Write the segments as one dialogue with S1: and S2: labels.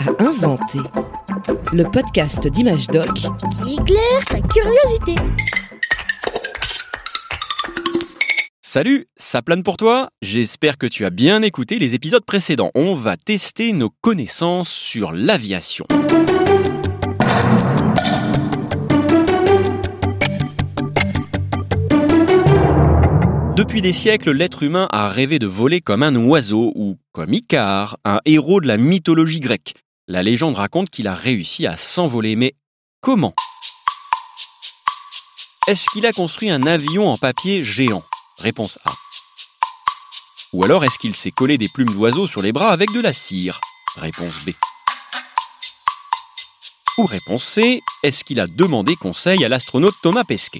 S1: à inventer. Le podcast d'Image Doc
S2: qui éclaire ta curiosité.
S3: Salut, ça plane pour toi? J'espère que tu as bien écouté les épisodes précédents. On va tester nos connaissances sur l'aviation. Depuis des siècles, l'être humain a rêvé de voler comme un oiseau ou comme Icare, un héros de la mythologie grecque. La légende raconte qu'il a réussi à s'envoler, mais comment Est-ce qu'il a construit un avion en papier géant? Réponse A. Ou alors est-ce qu'il s'est collé des plumes d'oiseau sur les bras avec de la cire? Réponse B. Ou réponse C, est-ce qu'il a demandé conseil à l'astronaute Thomas Pesquet?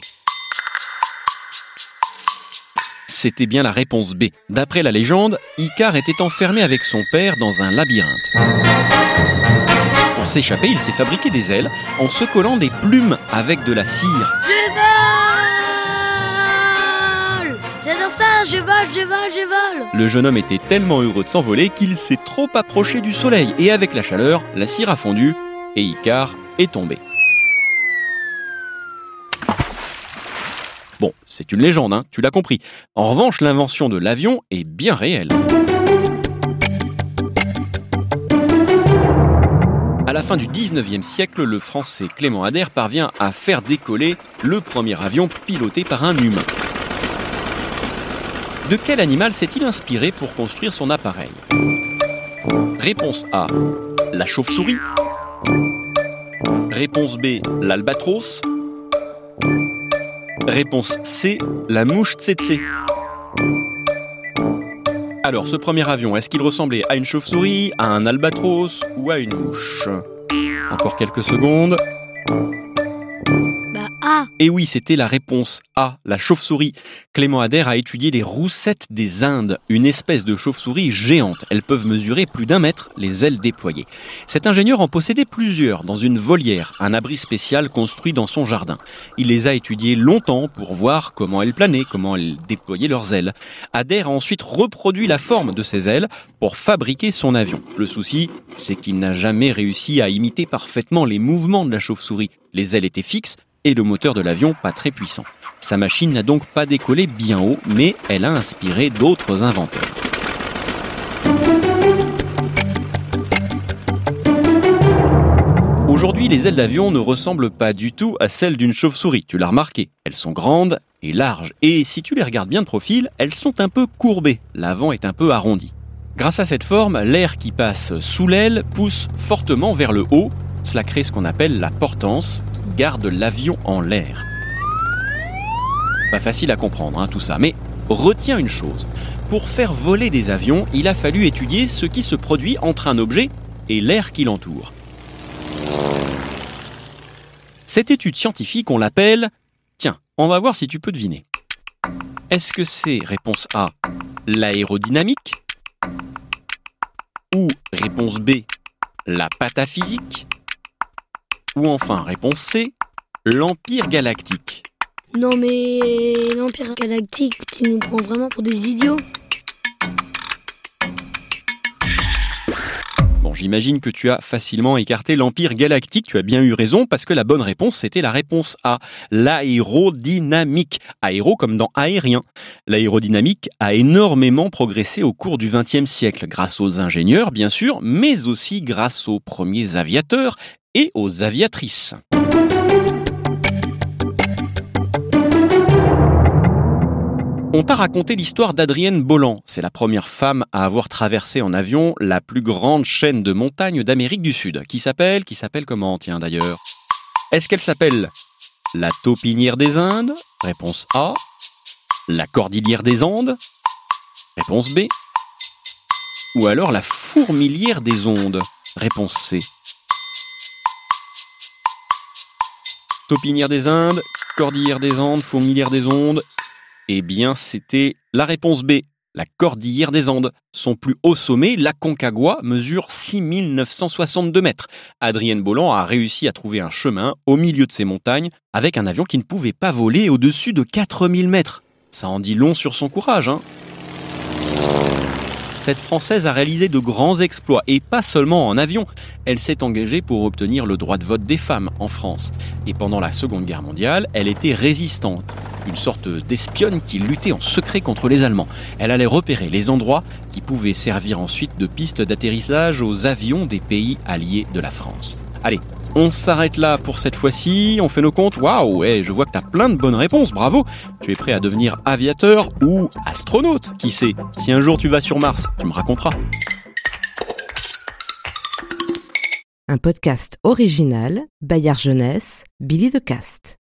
S3: C'était bien la réponse B. D'après la légende, Icare était enfermé avec son père dans un labyrinthe. Pour s'échapper, il s'est fabriqué des ailes en se collant des plumes avec de la cire.
S2: Je vole J'adore ça, je vole, je vole, je vole
S3: Le jeune homme était tellement heureux de s'envoler qu'il s'est trop approché du soleil et avec la chaleur, la cire a fondu et Icare est tombé. Bon, c'est une légende, hein, tu l'as compris. En revanche, l'invention de l'avion est bien réelle. Fin du 19e siècle, le français Clément Ader parvient à faire décoller le premier avion piloté par un humain. De quel animal s'est-il inspiré pour construire son appareil? Réponse A. La chauve-souris. Réponse B. L'albatros. Réponse C. La mouche tsetse. Alors, ce premier avion, est-ce qu'il ressemblait à une chauve-souris, à un albatros ou à une mouche? Encore quelques secondes.
S2: Bah A
S3: Et oui, c'était la réponse A, la chauve-souris. Clément Ader a étudié les roussettes des Indes, une espèce de chauve-souris géante. Elles peuvent mesurer plus d'un mètre, les ailes déployées. Cet ingénieur en possédait plusieurs dans une volière, un abri spécial construit dans son jardin. Il les a étudiées longtemps pour voir comment elles planaient, comment elles déployaient leurs ailes. Ader a ensuite reproduit la forme de ces ailes pour fabriquer son avion. Le souci, c'est qu'il n'a jamais réussi à imiter parfaitement les mouvements de la chauve-souris. Les ailes étaient fixes, et le moteur de l'avion pas très puissant. Sa machine n'a donc pas décollé bien haut, mais elle a inspiré d'autres inventeurs. Aujourd'hui, les ailes d'avion ne ressemblent pas du tout à celles d'une chauve-souris, tu l'as remarqué. Elles sont grandes et larges, et si tu les regardes bien de profil, elles sont un peu courbées, l'avant est un peu arrondi. Grâce à cette forme, l'air qui passe sous l'aile pousse fortement vers le haut, cela crée ce qu'on appelle la portance, qui garde l'avion en l'air. Pas facile à comprendre hein, tout ça, mais retiens une chose. Pour faire voler des avions, il a fallu étudier ce qui se produit entre un objet et l'air qui l'entoure. Cette étude scientifique, on l'appelle... Tiens, on va voir si tu peux deviner. Est-ce que c'est, réponse A, l'aérodynamique? Ou, réponse B, la pataphysique? Ou enfin, réponse C, l'Empire galactique.
S2: Non mais l'Empire galactique, tu nous prends vraiment pour des idiots
S3: Bon, j'imagine que tu as facilement écarté l'Empire galactique, tu as bien eu raison, parce que la bonne réponse, c'était la réponse A, l'aérodynamique. Aéro comme dans aérien. L'aérodynamique a énormément progressé au cours du XXe siècle, grâce aux ingénieurs, bien sûr, mais aussi grâce aux premiers aviateurs et aux aviatrices. On t'a raconté l'histoire d'Adrienne Bolland. C'est la première femme à avoir traversé en avion la plus grande chaîne de montagnes d'Amérique du Sud. Qui s'appelle Qui s'appelle comment, tiens d'ailleurs? Est-ce qu'elle s'appelle la taupinière des Indes? Réponse A. La cordillère des Andes? Réponse B. Ou alors la fourmilière des ondes? Réponse C. Taupinière des Indes, Cordillère des Andes, Fourmilière des Ondes. Eh bien, c'était la réponse B, la Cordillère des Andes. Son plus haut sommet, la Concagua, mesure 6962 mètres. Adrienne Bolland a réussi à trouver un chemin au milieu de ces montagnes avec un avion qui ne pouvait pas voler au-dessus de 4000 mètres. Ça en dit long sur son courage, hein cette Française a réalisé de grands exploits, et pas seulement en avion. Elle s'est engagée pour obtenir le droit de vote des femmes en France. Et pendant la Seconde Guerre mondiale, elle était résistante, une sorte d'espionne qui luttait en secret contre les Allemands. Elle allait repérer les endroits qui pouvaient servir ensuite de piste d'atterrissage aux avions des pays alliés de la France. Allez, on s'arrête là pour cette fois-ci, on fait nos comptes. Waouh, ouais, je vois que t'as plein de bonnes réponses, bravo. Tu es prêt à devenir aviateur ou astronaute, qui sait? Si un jour tu vas sur Mars, tu me raconteras.
S1: Un podcast original, Bayard Jeunesse, Billy de Cast.